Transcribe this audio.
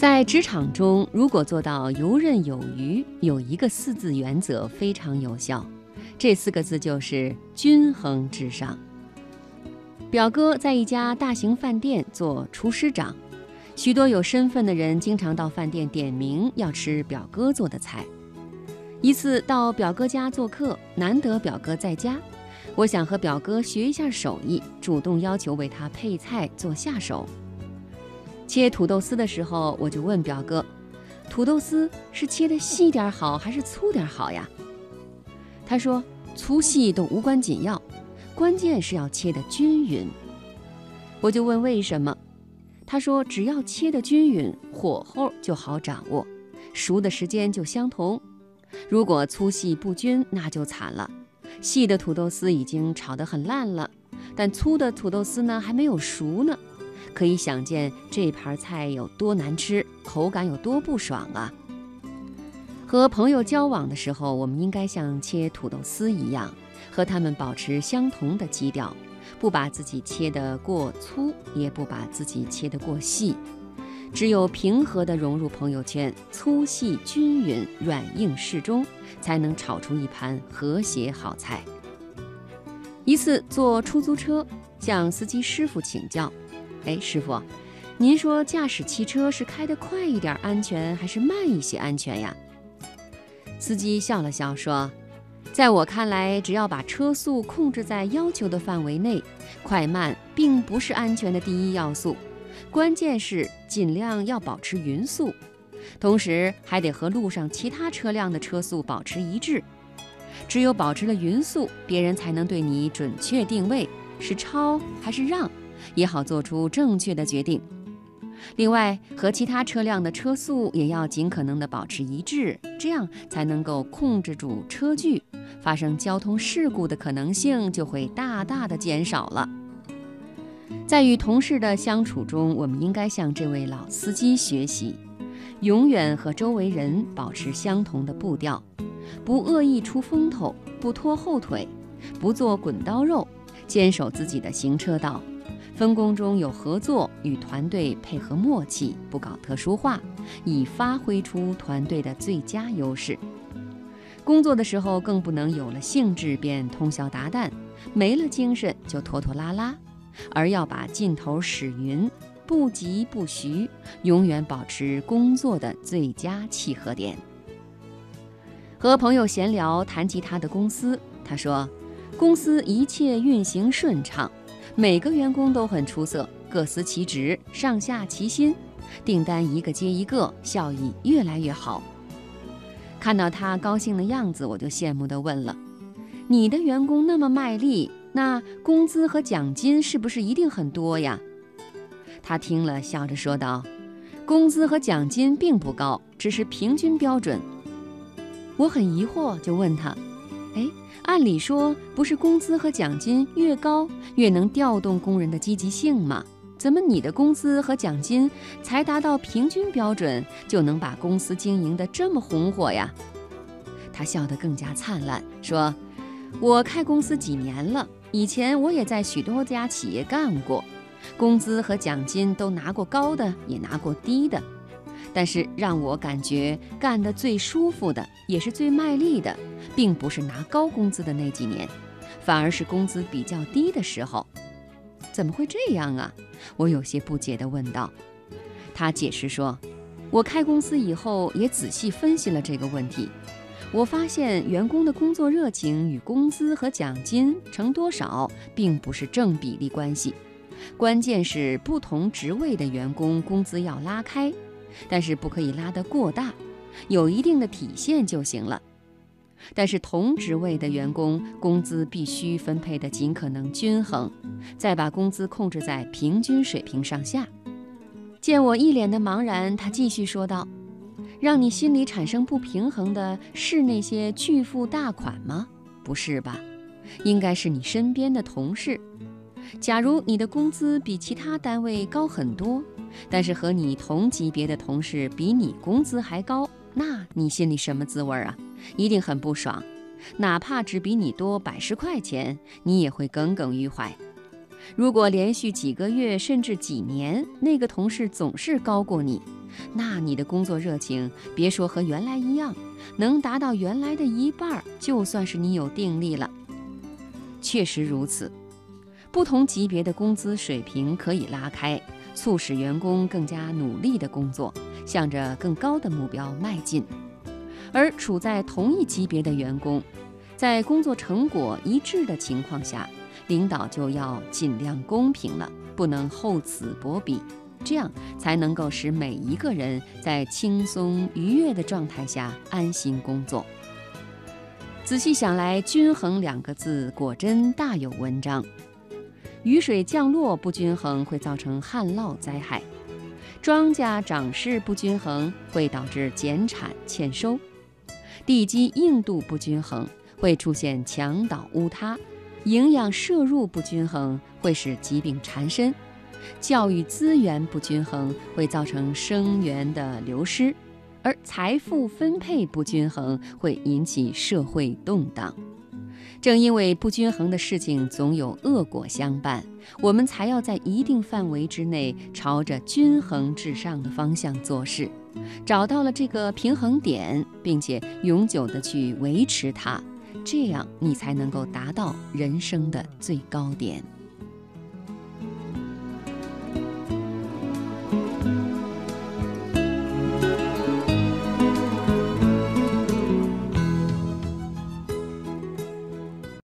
在职场中，如果做到游刃有余，有一个四字原则非常有效，这四个字就是均衡至上。表哥在一家大型饭店做厨师长，许多有身份的人经常到饭店点名要吃表哥做的菜。一次到表哥家做客，难得表哥在家，我想和表哥学一下手艺，主动要求为他配菜做下手。切土豆丝的时候，我就问表哥：“土豆丝是切的细点好还是粗点好呀？”他说：“粗细都无关紧要，关键是要切得均匀。”我就问为什么，他说：“只要切得均匀，火候就好掌握，熟的时间就相同。如果粗细不均，那就惨了。细的土豆丝已经炒得很烂了，但粗的土豆丝呢还没有熟呢。”可以想见这盘菜有多难吃，口感有多不爽啊！和朋友交往的时候，我们应该像切土豆丝一样，和他们保持相同的基调，不把自己切得过粗，也不把自己切得过细，只有平和地融入朋友圈，粗细均匀，软硬适中，才能炒出一盘和谐好菜。一次坐出租车，向司机师傅请教。哎，师傅，您说驾驶汽车是开得快一点安全，还是慢一些安全呀？司机笑了笑说：“在我看来，只要把车速控制在要求的范围内，快慢并不是安全的第一要素，关键是尽量要保持匀速，同时还得和路上其他车辆的车速保持一致。只有保持了匀速，别人才能对你准确定位，是超还是让。”也好做出正确的决定。另外，和其他车辆的车速也要尽可能的保持一致，这样才能够控制住车距，发生交通事故的可能性就会大大的减少了。在与同事的相处中，我们应该向这位老司机学习，永远和周围人保持相同的步调，不恶意出风头，不拖后腿，不做滚刀肉，坚守自己的行车道。分工中有合作，与团队配合默契，不搞特殊化，以发挥出团队的最佳优势。工作的时候更不能有了兴致便通宵达旦，没了精神就拖拖拉拉，而要把劲头使匀，不急不徐，永远保持工作的最佳契合点。和朋友闲聊，谈及他的公司，他说：“公司一切运行顺畅。”每个员工都很出色，各司其职，上下齐心，订单一个接一个，效益越来越好。看到他高兴的样子，我就羡慕地问了：“你的员工那么卖力，那工资和奖金是不是一定很多呀？”他听了，笑着说道：“工资和奖金并不高，只是平均标准。”我很疑惑，就问他：“哎？”按理说，不是工资和奖金越高越能调动工人的积极性吗？怎么你的工资和奖金才达到平均标准，就能把公司经营得这么红火呀？他笑得更加灿烂，说：“我开公司几年了，以前我也在许多家企业干过，工资和奖金都拿过高的，也拿过低的。”但是让我感觉干得最舒服的，也是最卖力的，并不是拿高工资的那几年，反而是工资比较低的时候。怎么会这样啊？我有些不解地问道。他解释说：“我开公司以后也仔细分析了这个问题，我发现员工的工作热情与工资和奖金成多少并不是正比例关系，关键是不同职位的员工工资要拉开。”但是不可以拉得过大，有一定的体现就行了。但是同职位的员工工资必须分配的尽可能均衡，再把工资控制在平均水平上下。见我一脸的茫然，他继续说道：“让你心里产生不平衡的是那些巨富大款吗？不是吧？应该是你身边的同事。假如你的工资比其他单位高很多。”但是和你同级别的同事比你工资还高，那你心里什么滋味啊？一定很不爽，哪怕只比你多百十块钱，你也会耿耿于怀。如果连续几个月甚至几年，那个同事总是高过你，那你的工作热情别说和原来一样，能达到原来的一半，就算是你有定力了。确实如此，不同级别的工资水平可以拉开，促使员工更加努力的工作，向着更高的目标迈进。而处在同一级别的员工，在工作成果一致的情况下，领导就要尽量公平了，不能厚此薄彼，这样才能够使每一个人在轻松愉悦的状态下安心工作。仔细想来，“均衡”两个字果真大有文章。雨水降落不均衡会造成旱涝灾害，庄稼长势不均衡会导致减产欠收。地基硬度不均衡，会出现墙倒屋塌；营养摄入不均衡，会使疾病缠身；教育资源不均衡，会造成生源的流失；而财富分配不均衡，会引起社会动荡。正因为不均衡的事情总有恶果相伴，我们才要在一定范围之内，朝着均衡至上的方向做事。找到了这个平衡点，并且永久的去维持它，这样你才能够达到人生的最高点。